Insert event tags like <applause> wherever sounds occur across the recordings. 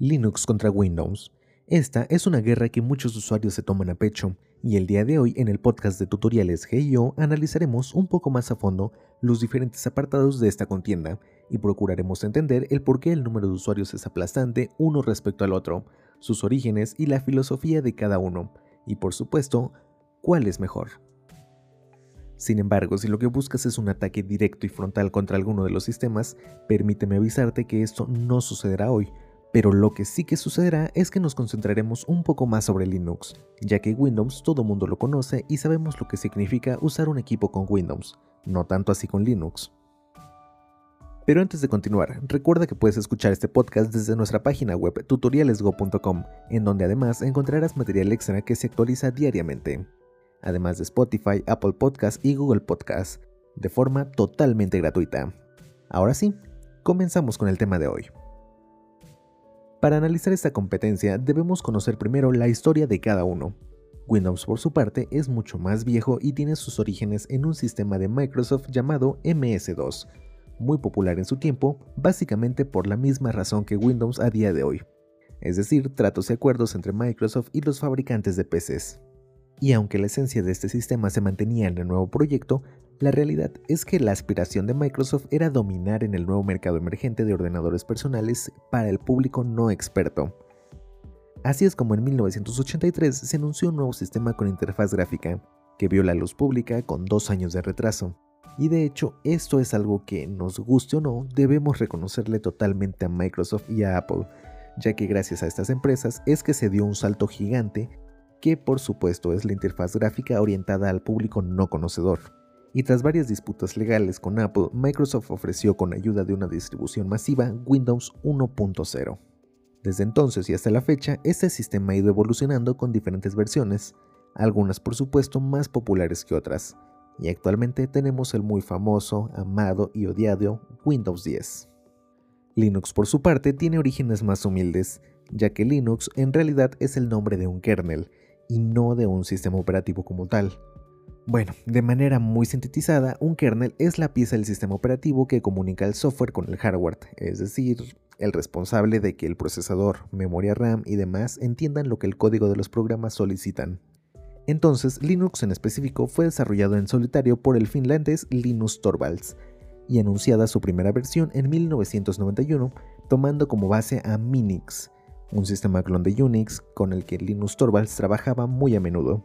Linux contra Windows. Esta es una guerra que muchos usuarios se toman a pecho, y el día de hoy en el podcast de tutoriales GIO analizaremos un poco más a fondo los diferentes apartados de esta contienda y procuraremos entender el por qué el número de usuarios es aplastante uno respecto al otro, sus orígenes y la filosofía de cada uno, y por supuesto, cuál es mejor. Sin embargo, si lo que buscas es un ataque directo y frontal contra alguno de los sistemas, permíteme avisarte que esto no sucederá hoy, pero lo que sí que sucederá es que nos concentraremos un poco más sobre Linux, ya que Windows todo mundo lo conoce y sabemos lo que significa usar un equipo con Windows, no tanto así con Linux. Pero antes de continuar, recuerda que puedes escuchar este podcast desde nuestra página web tutorialesgo.com, en donde además encontrarás material extra que se actualiza diariamente, además de Spotify, Apple Podcasts y Google Podcasts, de forma totalmente gratuita. Ahora sí, comenzamos con el tema de hoy. Para analizar esta competencia debemos conocer primero la historia de cada uno. Windows por su parte es mucho más viejo y tiene sus orígenes en un sistema de Microsoft llamado MS2, muy popular en su tiempo, básicamente por la misma razón que Windows a día de hoy, es decir, tratos y acuerdos entre Microsoft y los fabricantes de PCs. Y aunque la esencia de este sistema se mantenía en el nuevo proyecto, la realidad es que la aspiración de Microsoft era dominar en el nuevo mercado emergente de ordenadores personales para el público no experto. Así es como en 1983 se anunció un nuevo sistema con interfaz gráfica, que vio la luz pública con dos años de retraso. Y de hecho, esto es algo que, nos guste o no, debemos reconocerle totalmente a Microsoft y a Apple, ya que gracias a estas empresas es que se dio un salto gigante, que por supuesto es la interfaz gráfica orientada al público no conocedor y tras varias disputas legales con Apple, Microsoft ofreció con ayuda de una distribución masiva Windows 1.0. Desde entonces y hasta la fecha, este sistema ha ido evolucionando con diferentes versiones, algunas por supuesto más populares que otras, y actualmente tenemos el muy famoso, amado y odiado Windows 10. Linux por su parte tiene orígenes más humildes, ya que Linux en realidad es el nombre de un kernel, y no de un sistema operativo como tal. Bueno, de manera muy sintetizada, un kernel es la pieza del sistema operativo que comunica el software con el hardware, es decir, el responsable de que el procesador, memoria RAM y demás entiendan lo que el código de los programas solicitan. Entonces, Linux en específico fue desarrollado en solitario por el finlandés Linus Torvalds y anunciada su primera versión en 1991, tomando como base a Minix, un sistema clon de Unix con el que Linus Torvalds trabajaba muy a menudo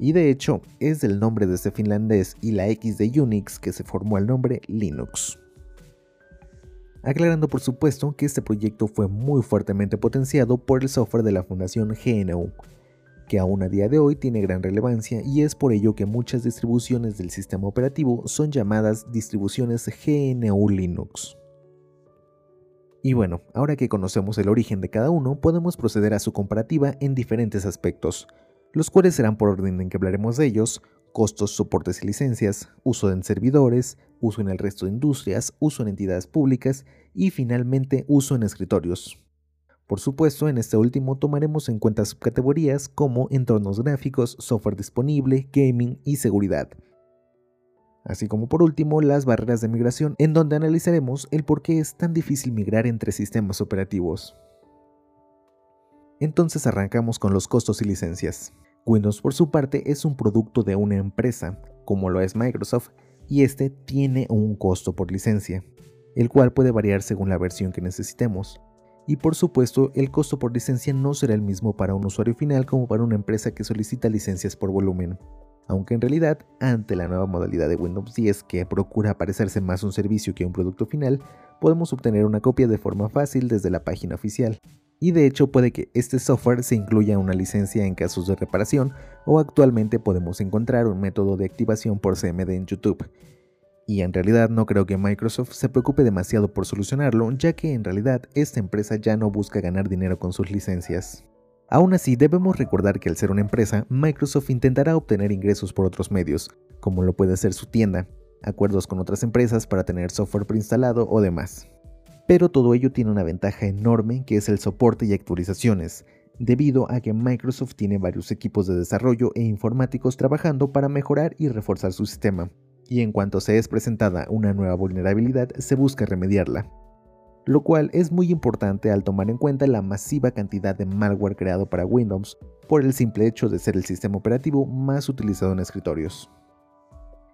y de hecho es del nombre de este finlandés y la X de Unix que se formó el nombre Linux. Aclarando por supuesto que este proyecto fue muy fuertemente potenciado por el software de la fundación GNU, que aún a día de hoy tiene gran relevancia y es por ello que muchas distribuciones del sistema operativo son llamadas distribuciones GNU Linux. Y bueno, ahora que conocemos el origen de cada uno, podemos proceder a su comparativa en diferentes aspectos, los cuales serán por orden en que hablaremos de ellos, costos, soportes y licencias, uso en servidores, uso en el resto de industrias, uso en entidades públicas y finalmente uso en escritorios. Por supuesto, en este último tomaremos en cuenta subcategorías como entornos gráficos, software disponible, gaming y seguridad. Así como por último las barreras de migración, en donde analizaremos el por qué es tan difícil migrar entre sistemas operativos. Entonces arrancamos con los costos y licencias. Windows por su parte es un producto de una empresa, como lo es Microsoft, y este tiene un costo por licencia, el cual puede variar según la versión que necesitemos. Y por supuesto, el costo por licencia no será el mismo para un usuario final como para una empresa que solicita licencias por volumen. Aunque en realidad, ante la nueva modalidad de Windows 10 que procura parecerse más un servicio que un producto final, podemos obtener una copia de forma fácil desde la página oficial y de hecho puede que este software se incluya una licencia en casos de reparación o actualmente podemos encontrar un método de activación por CMD en YouTube. Y en realidad no creo que Microsoft se preocupe demasiado por solucionarlo, ya que en realidad esta empresa ya no busca ganar dinero con sus licencias. Aún así, debemos recordar que al ser una empresa, Microsoft intentará obtener ingresos por otros medios, como lo puede ser su tienda, acuerdos con otras empresas para tener software preinstalado o demás pero todo ello tiene una ventaja enorme que es el soporte y actualizaciones, debido a que Microsoft tiene varios equipos de desarrollo e informáticos trabajando para mejorar y reforzar su sistema, y en cuanto se es presentada una nueva vulnerabilidad se busca remediarla. lo cual es muy importante al tomar en cuenta la masiva cantidad de malware creado para Windows por el simple hecho de ser el sistema operativo más utilizado en escritorios.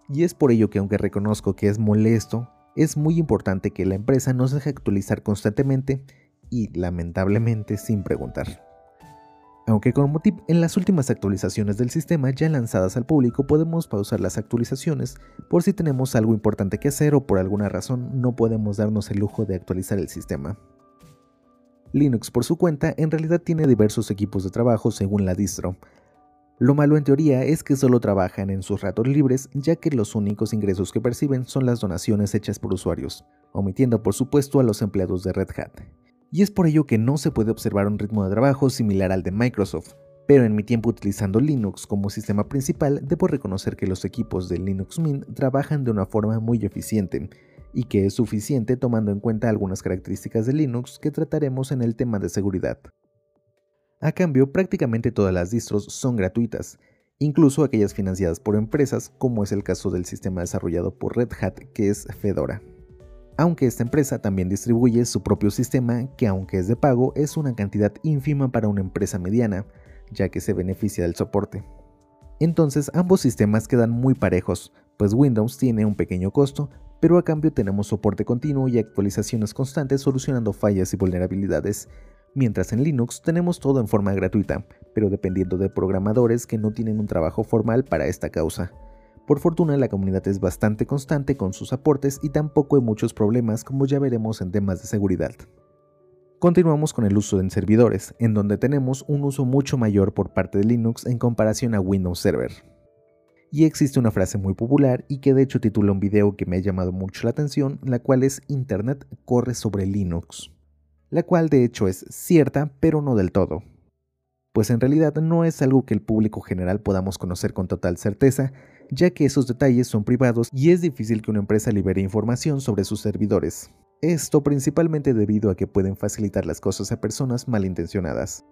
Y es por ello que aunque reconozco que es molesto, es muy importante que la empresa nos deje actualizar constantemente y lamentablemente sin preguntar. Aunque como tip, en las últimas actualizaciones del sistema ya lanzadas al público podemos pausar las actualizaciones por si tenemos algo importante que hacer o por alguna razón no podemos darnos el lujo de actualizar el sistema. Linux por su cuenta en realidad tiene diversos equipos de trabajo según la distro. Lo malo en teoría es que solo trabajan en sus ratos libres ya que los únicos ingresos que perciben son las donaciones hechas por usuarios, omitiendo por supuesto a los empleados de Red Hat y es por ello que no se puede observar un ritmo de trabajo similar al de Microsoft. Pero en mi tiempo utilizando Linux como sistema principal, debo reconocer que los equipos de Linux Mint trabajan de una forma muy eficiente, y que es suficiente tomando en cuenta algunas características de Linux que trataremos en el tema de seguridad. A cambio, prácticamente todas las distros son gratuitas, incluso aquellas financiadas por empresas, como es el caso del sistema desarrollado por Red Hat, que es Fedora aunque esta empresa también distribuye su propio sistema que aunque es de pago es una cantidad ínfima para una empresa mediana, ya que se beneficia del soporte. Entonces ambos sistemas quedan muy parejos, pues Windows tiene un pequeño costo, pero a cambio tenemos soporte continuo y actualizaciones constantes solucionando fallas y vulnerabilidades, mientras en Linux tenemos todo en forma gratuita, pero dependiendo de programadores que no tienen un trabajo formal para esta causa. Por fortuna la comunidad es bastante constante con sus aportes y tampoco hay muchos problemas como ya veremos en temas de seguridad. Continuamos con el uso en servidores, en donde tenemos un uso mucho mayor por parte de Linux en comparación a Windows Server. Y existe una frase muy popular y que de hecho titula un video que me ha llamado mucho la atención, la cual es Internet corre sobre Linux. La cual de hecho es cierta, pero no del todo. Pues en realidad no es algo que el público general podamos conocer con total certeza, ya que esos detalles son privados y es difícil que una empresa libere información sobre sus servidores. Esto principalmente debido a que pueden facilitar las cosas a personas malintencionadas.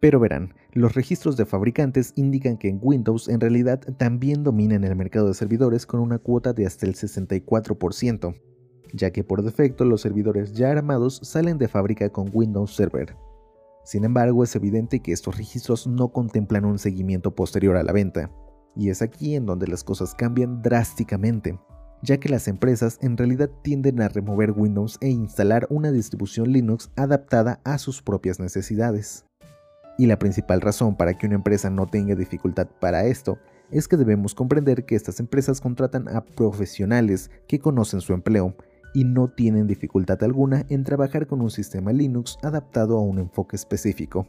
Pero verán, los registros de fabricantes indican que en Windows en realidad también dominan el mercado de servidores con una cuota de hasta el 64%, ya que por defecto los servidores ya armados salen de fábrica con Windows Server. Sin embargo, es evidente que estos registros no contemplan un seguimiento posterior a la venta, y es aquí en donde las cosas cambian drásticamente, ya que las empresas en realidad tienden a remover Windows e instalar una distribución Linux adaptada a sus propias necesidades. Y la principal razón para que una empresa no tenga dificultad para esto es que debemos comprender que estas empresas contratan a profesionales que conocen su empleo y no tienen dificultad alguna en trabajar con un sistema Linux adaptado a un enfoque específico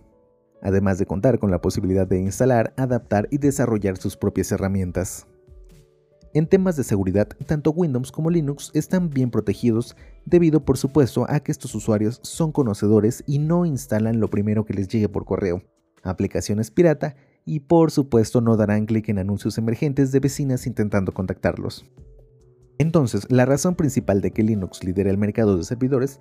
además de contar con la posibilidad de instalar, adaptar y desarrollar sus propias herramientas. En temas de seguridad, tanto Windows como Linux están bien protegidos debido por supuesto a que estos usuarios son conocedores y no instalan lo primero que les llegue por correo, aplicaciones pirata y por supuesto no darán clic en anuncios emergentes de vecinas intentando contactarlos. Entonces, la razón principal de que Linux lidere el mercado de servidores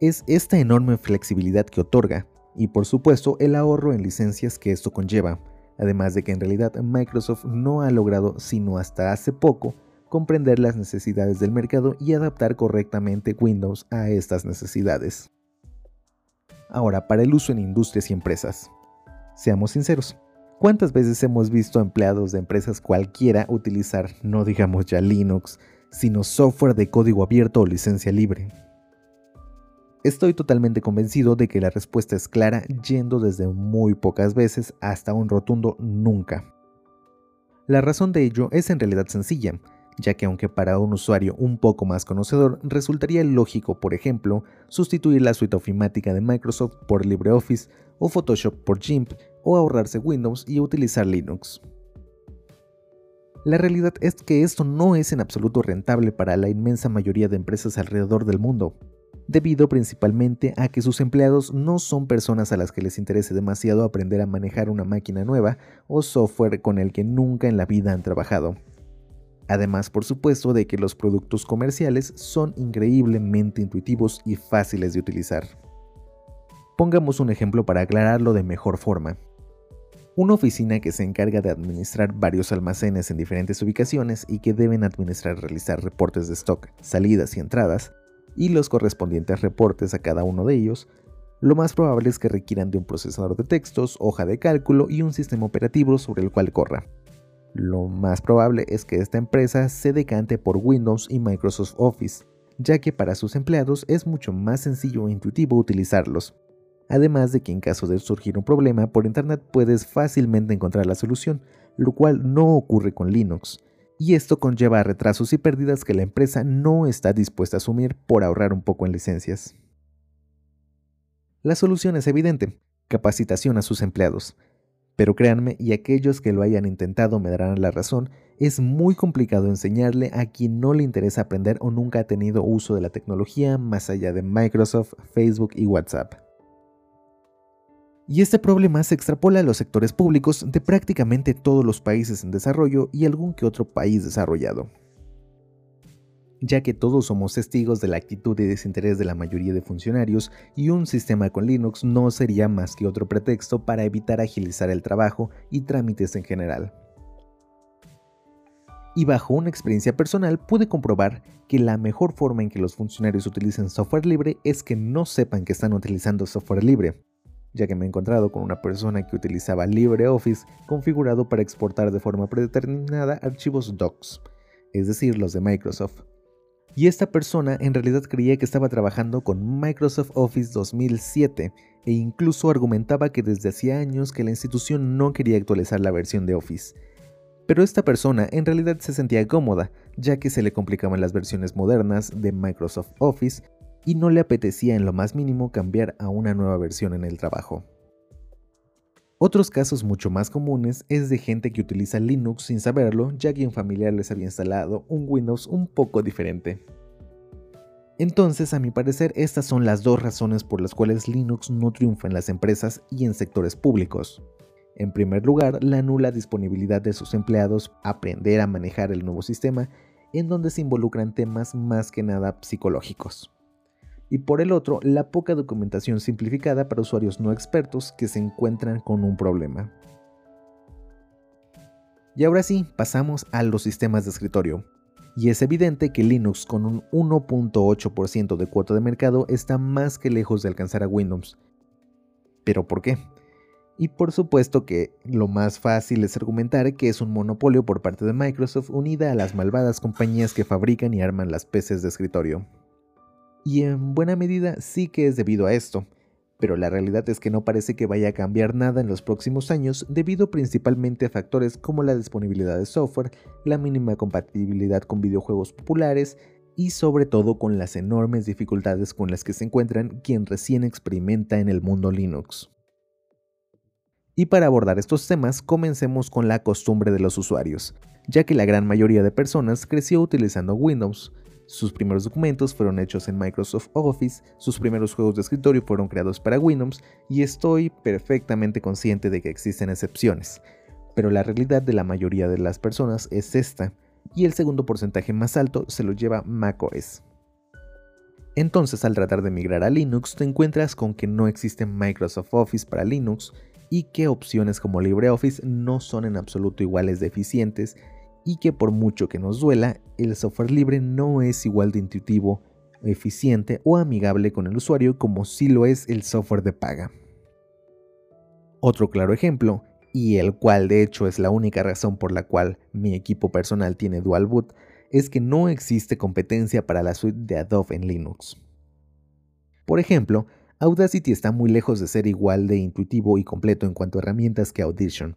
es esta enorme flexibilidad que otorga, y por supuesto el ahorro en licencias que esto conlleva, además de que en realidad Microsoft no ha logrado sino hasta hace poco comprender las necesidades del mercado y adaptar correctamente Windows a estas necesidades. Ahora, para el uso en industrias y empresas. Seamos sinceros, ¿cuántas veces hemos visto empleados de empresas cualquiera utilizar, no digamos ya Linux, sino software de código abierto o licencia libre? Estoy totalmente convencido de que la respuesta es clara yendo desde muy pocas veces hasta un rotundo nunca. La razón de ello es en realidad sencilla, ya que aunque para un usuario un poco más conocedor resultaría lógico, por ejemplo, sustituir la suite ofimática de Microsoft por LibreOffice o Photoshop por GIMP o ahorrarse Windows y utilizar Linux. La realidad es que esto no es en absoluto rentable para la inmensa mayoría de empresas alrededor del mundo, debido principalmente a que sus empleados no son personas a las que les interese demasiado aprender a manejar una máquina nueva o software con el que nunca en la vida han trabajado. Además, por supuesto, de que los productos comerciales son increíblemente intuitivos y fáciles de utilizar. Pongamos un ejemplo para aclararlo de mejor forma. Una oficina que se encarga de administrar varios almacenes en diferentes ubicaciones y que deben administrar realizar reportes de stock, salidas y entradas, y los correspondientes reportes a cada uno de ellos, lo más probable es que requieran de un procesador de textos, hoja de cálculo y un sistema operativo sobre el cual corra. Lo más probable es que esta empresa se decante por Windows y Microsoft Office, ya que para sus empleados es mucho más sencillo e intuitivo utilizarlos. Además de que en caso de surgir un problema por Internet puedes fácilmente encontrar la solución, lo cual no ocurre con Linux. Y esto conlleva retrasos y pérdidas que la empresa no está dispuesta a asumir por ahorrar un poco en licencias. La solución es evidente, capacitación a sus empleados. Pero créanme, y aquellos que lo hayan intentado me darán la razón, es muy complicado enseñarle a quien no le interesa aprender o nunca ha tenido uso de la tecnología más allá de Microsoft, Facebook y WhatsApp. Y este problema se extrapola a los sectores públicos de prácticamente todos los países en desarrollo y algún que otro país desarrollado ya que todos somos testigos de la actitud y desinterés de la mayoría de funcionarios y un sistema con Linux no sería más que otro pretexto para evitar agilizar el trabajo y trámites en general. Y bajo una experiencia personal pude comprobar que la mejor forma en que los funcionarios utilicen software libre es que no sepan que están utilizando software libre, ya que me he encontrado con una persona que utilizaba LibreOffice configurado para exportar de forma predeterminada archivos docs, es decir, los de Microsoft y esta persona en realidad creía que estaba trabajando con Microsoft Office 2007 e incluso argumentaba que desde hacía años que la institución no quería actualizar la versión de Office. Pero esta persona en realidad se sentía cómoda, ya que se le complicaban las versiones modernas de Microsoft Office y no le apetecía en lo más mínimo cambiar a una nueva versión en el trabajo. Otros casos mucho más comunes es de gente que utiliza Linux sin saberlo, ya que un familiar les había instalado un Windows un poco diferente. Entonces, a mi parecer, estas son las dos razones por las cuales Linux no triunfa en las empresas y en sectores públicos. En primer lugar, la nula disponibilidad de sus empleados a aprender a manejar el nuevo sistema, en donde se involucran temas más que nada psicológicos y por el otro la poca documentación simplificada para usuarios no expertos que se encuentran con un problema. Y ahora sí, pasamos a los sistemas de escritorio. Y es evidente que Linux con un 1.8% de cuota de mercado está más que lejos de alcanzar a Windows. ¿Pero por qué? Y por supuesto que lo más fácil es argumentar que es un monopolio por parte de Microsoft unida a las malvadas compañías que fabrican y arman las PCs de escritorio y en buena medida sí que es debido a esto, pero la realidad es que no parece que vaya a cambiar nada en los próximos años debido principalmente a factores como la disponibilidad de software, la mínima compatibilidad con videojuegos populares y sobre todo con las enormes dificultades con las que se encuentran quien recién experimenta en el mundo Linux. Y para abordar estos temas, comencemos con la costumbre de los usuarios, ya que la gran mayoría de personas creció utilizando Windows, sus primeros documentos fueron hechos en Microsoft Office, sus primeros juegos de escritorio fueron creados para Windows y estoy perfectamente consciente de que existen excepciones, pero la realidad de la mayoría de las personas es esta, y el segundo porcentaje más alto se lo lleva macOS. Entonces al tratar de migrar a Linux te encuentras con que no existe Microsoft Office para Linux y que opciones como LibreOffice no son en absoluto iguales de eficientes y que por mucho que nos duela, el software libre no es igual de intuitivo, eficiente o amigable con el usuario como si lo es el software de paga. Otro claro ejemplo, y el cual de hecho es la única razón por la cual mi equipo personal tiene dual boot, es que no existe competencia para la suite de Adobe en Linux. Por ejemplo, Audacity está muy lejos de ser igual de intuitivo y completo en cuanto a herramientas que Audition,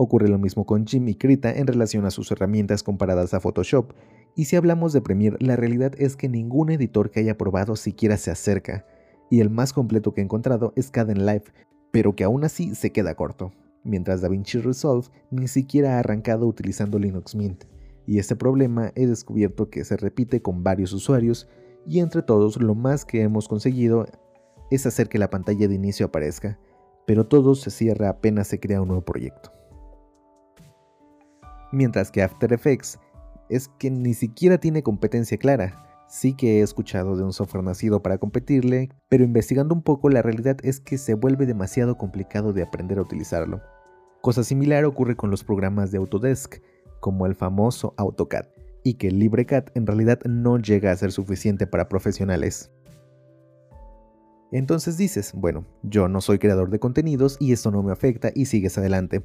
Ocurre lo mismo con Jim y Krita en relación a sus herramientas comparadas a Photoshop, y si hablamos de Premiere, la realidad es que ningún editor que haya probado siquiera se acerca, y el más completo que he encontrado es Live, pero que aún así se queda corto, mientras DaVinci Resolve ni siquiera ha arrancado utilizando Linux Mint, y este problema he descubierto que se repite con varios usuarios, y entre todos lo más que hemos conseguido es hacer que la pantalla de inicio aparezca, pero todo se cierra apenas se crea un nuevo proyecto mientras que After Effects es que ni siquiera tiene competencia clara. Sí que he escuchado de un software nacido para competirle, pero investigando un poco la realidad es que se vuelve demasiado complicado de aprender a utilizarlo. Cosa similar ocurre con los programas de Autodesk, como el famoso AutoCAD, y que el LibreCAT en realidad no llega a ser suficiente para profesionales. Entonces dices, bueno, yo no soy creador de contenidos y esto no me afecta y sigues adelante.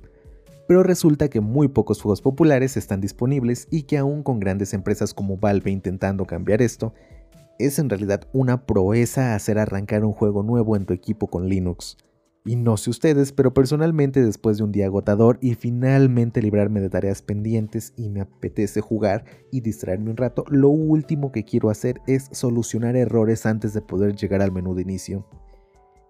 Pero resulta que muy pocos juegos populares están disponibles y que aún con grandes empresas como Valve intentando cambiar esto, es en realidad una proeza hacer arrancar un juego nuevo en tu equipo con Linux. Y no sé ustedes, pero personalmente después de un día agotador y finalmente librarme de tareas pendientes y me apetece jugar y distraerme un rato, lo último que quiero hacer es solucionar errores antes de poder llegar al menú de inicio.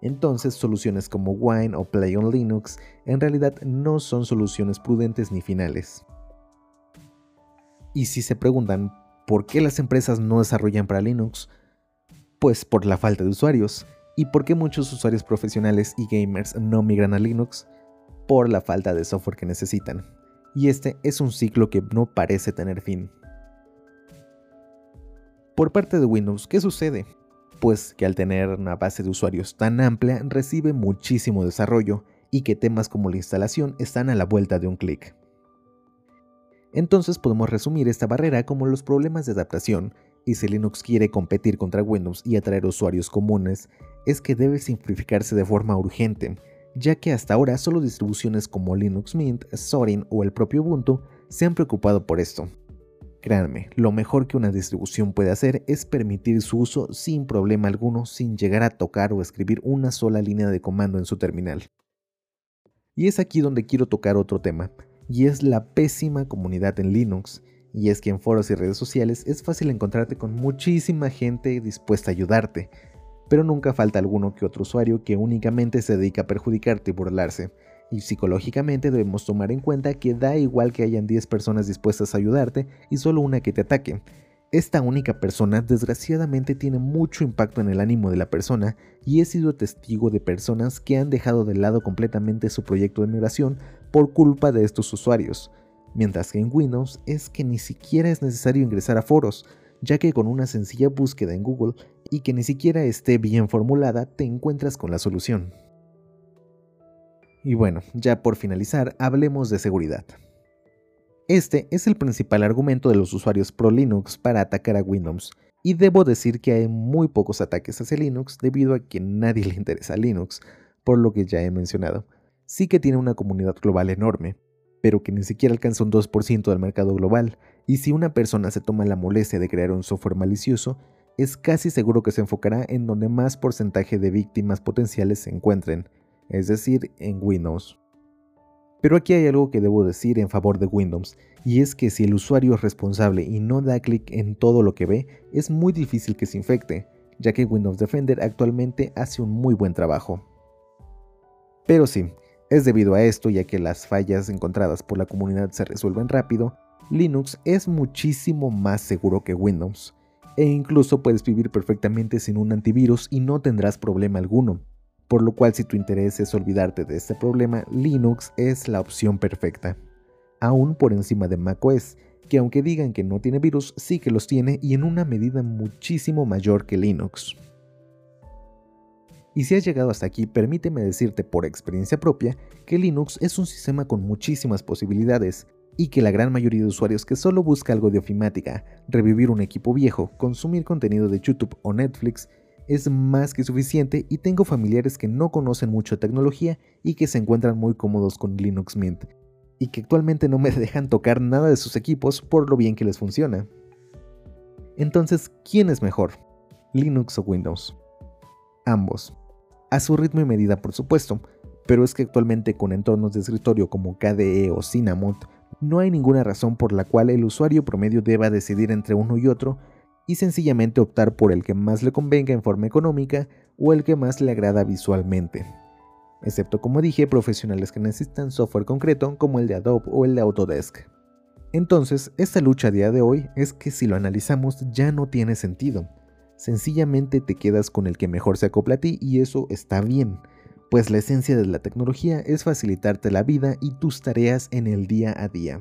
Entonces soluciones como Wine o Play on Linux en realidad no son soluciones prudentes ni finales. Y si se preguntan por qué las empresas no desarrollan para Linux, pues por la falta de usuarios. ¿Y por qué muchos usuarios profesionales y gamers no migran a Linux? Por la falta de software que necesitan. Y este es un ciclo que no parece tener fin. Por parte de Windows, ¿qué sucede? Pues que al tener una base de usuarios tan amplia recibe muchísimo desarrollo y que temas como la instalación están a la vuelta de un clic. Entonces podemos resumir esta barrera como los problemas de adaptación y si Linux quiere competir contra Windows y atraer usuarios comunes, es que debe simplificarse de forma urgente, ya que hasta ahora solo distribuciones como Linux Mint, Zorin o el propio Ubuntu se han preocupado por esto. Créanme, lo mejor que una distribución puede hacer es permitir su uso sin problema alguno sin llegar a tocar o escribir una sola línea de comando en su terminal. Y es aquí donde quiero tocar otro tema, y es la pésima comunidad en Linux, y es que en foros y redes sociales es fácil encontrarte con muchísima gente dispuesta a ayudarte, pero nunca falta alguno que otro usuario que únicamente se dedica a perjudicarte y burlarse. Y psicológicamente debemos tomar en cuenta que da igual que hayan 10 personas dispuestas a ayudarte y solo una que te ataque. Esta única persona desgraciadamente tiene mucho impacto en el ánimo de la persona y he sido testigo de personas que han dejado de lado completamente su proyecto de migración por culpa de estos usuarios mientras que en Windows es que ni siquiera es necesario ingresar a foros, ya que con una sencilla búsqueda en Google y que ni siquiera esté bien formulada te encuentras con la solución. Y bueno, ya por finalizar, hablemos de seguridad. Este es el principal argumento de los usuarios pro Linux para atacar a Windows, y debo decir que hay muy pocos ataques hacia Linux debido a que nadie <laughs> le interesa a Linux, por lo que ya he mencionado. Sí que tiene una comunidad global enorme, pero que ni siquiera alcanza un 2% del mercado global, y si una persona se toma la molestia de crear un software malicioso, es casi seguro que se enfocará en donde más porcentaje de víctimas potenciales se encuentren, es decir, en Windows. Pero aquí hay algo que debo decir en favor de Windows, y es que si el usuario es responsable y no da clic en todo lo que ve, es muy difícil que se infecte, ya que Windows Defender actualmente hace un muy buen trabajo. Pero sí, es debido a esto, ya que las fallas encontradas por la comunidad se resuelven rápido, Linux es muchísimo más seguro que Windows, e incluso puedes vivir perfectamente sin un antivirus y no tendrás problema alguno. Por lo cual si tu interés es olvidarte de este problema, Linux es la opción perfecta. Aún por encima de macOS, que aunque digan que no tiene virus, sí que los tiene y en una medida muchísimo mayor que Linux. Y si has llegado hasta aquí, permíteme decirte por experiencia propia que Linux es un sistema con muchísimas posibilidades y que la gran mayoría de usuarios que solo busca algo de ofimática, revivir un equipo viejo, consumir contenido de YouTube o Netflix, es más que suficiente y tengo familiares que no conocen mucho tecnología y que se encuentran muy cómodos con Linux Mint, y que actualmente no me <laughs> dejan tocar nada de sus equipos por lo bien que les funciona. Entonces, ¿quién es mejor? ¿Linux o Windows? Ambos a su ritmo y medida por supuesto, pero es que actualmente con entornos de escritorio como KDE o Cinnamon, no hay ninguna razón por la cual el usuario promedio deba decidir entre uno y otro y sencillamente optar por el que más le convenga en forma económica o el que más le agrada visualmente. Excepto como dije, profesionales que necesitan software concreto como el de Adobe o el de Autodesk. Entonces, esta lucha a día de hoy es que si lo analizamos ya no tiene sentido Sencillamente te quedas con el que mejor se acopla a ti y eso está bien, pues la esencia de la tecnología es facilitarte la vida y tus tareas en el día a día.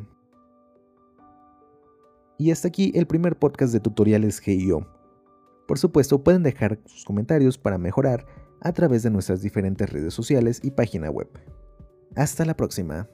Y hasta aquí el primer podcast de tutoriales GIO. Por supuesto, pueden dejar sus comentarios para mejorar a través de nuestras diferentes redes sociales y página web. Hasta la próxima.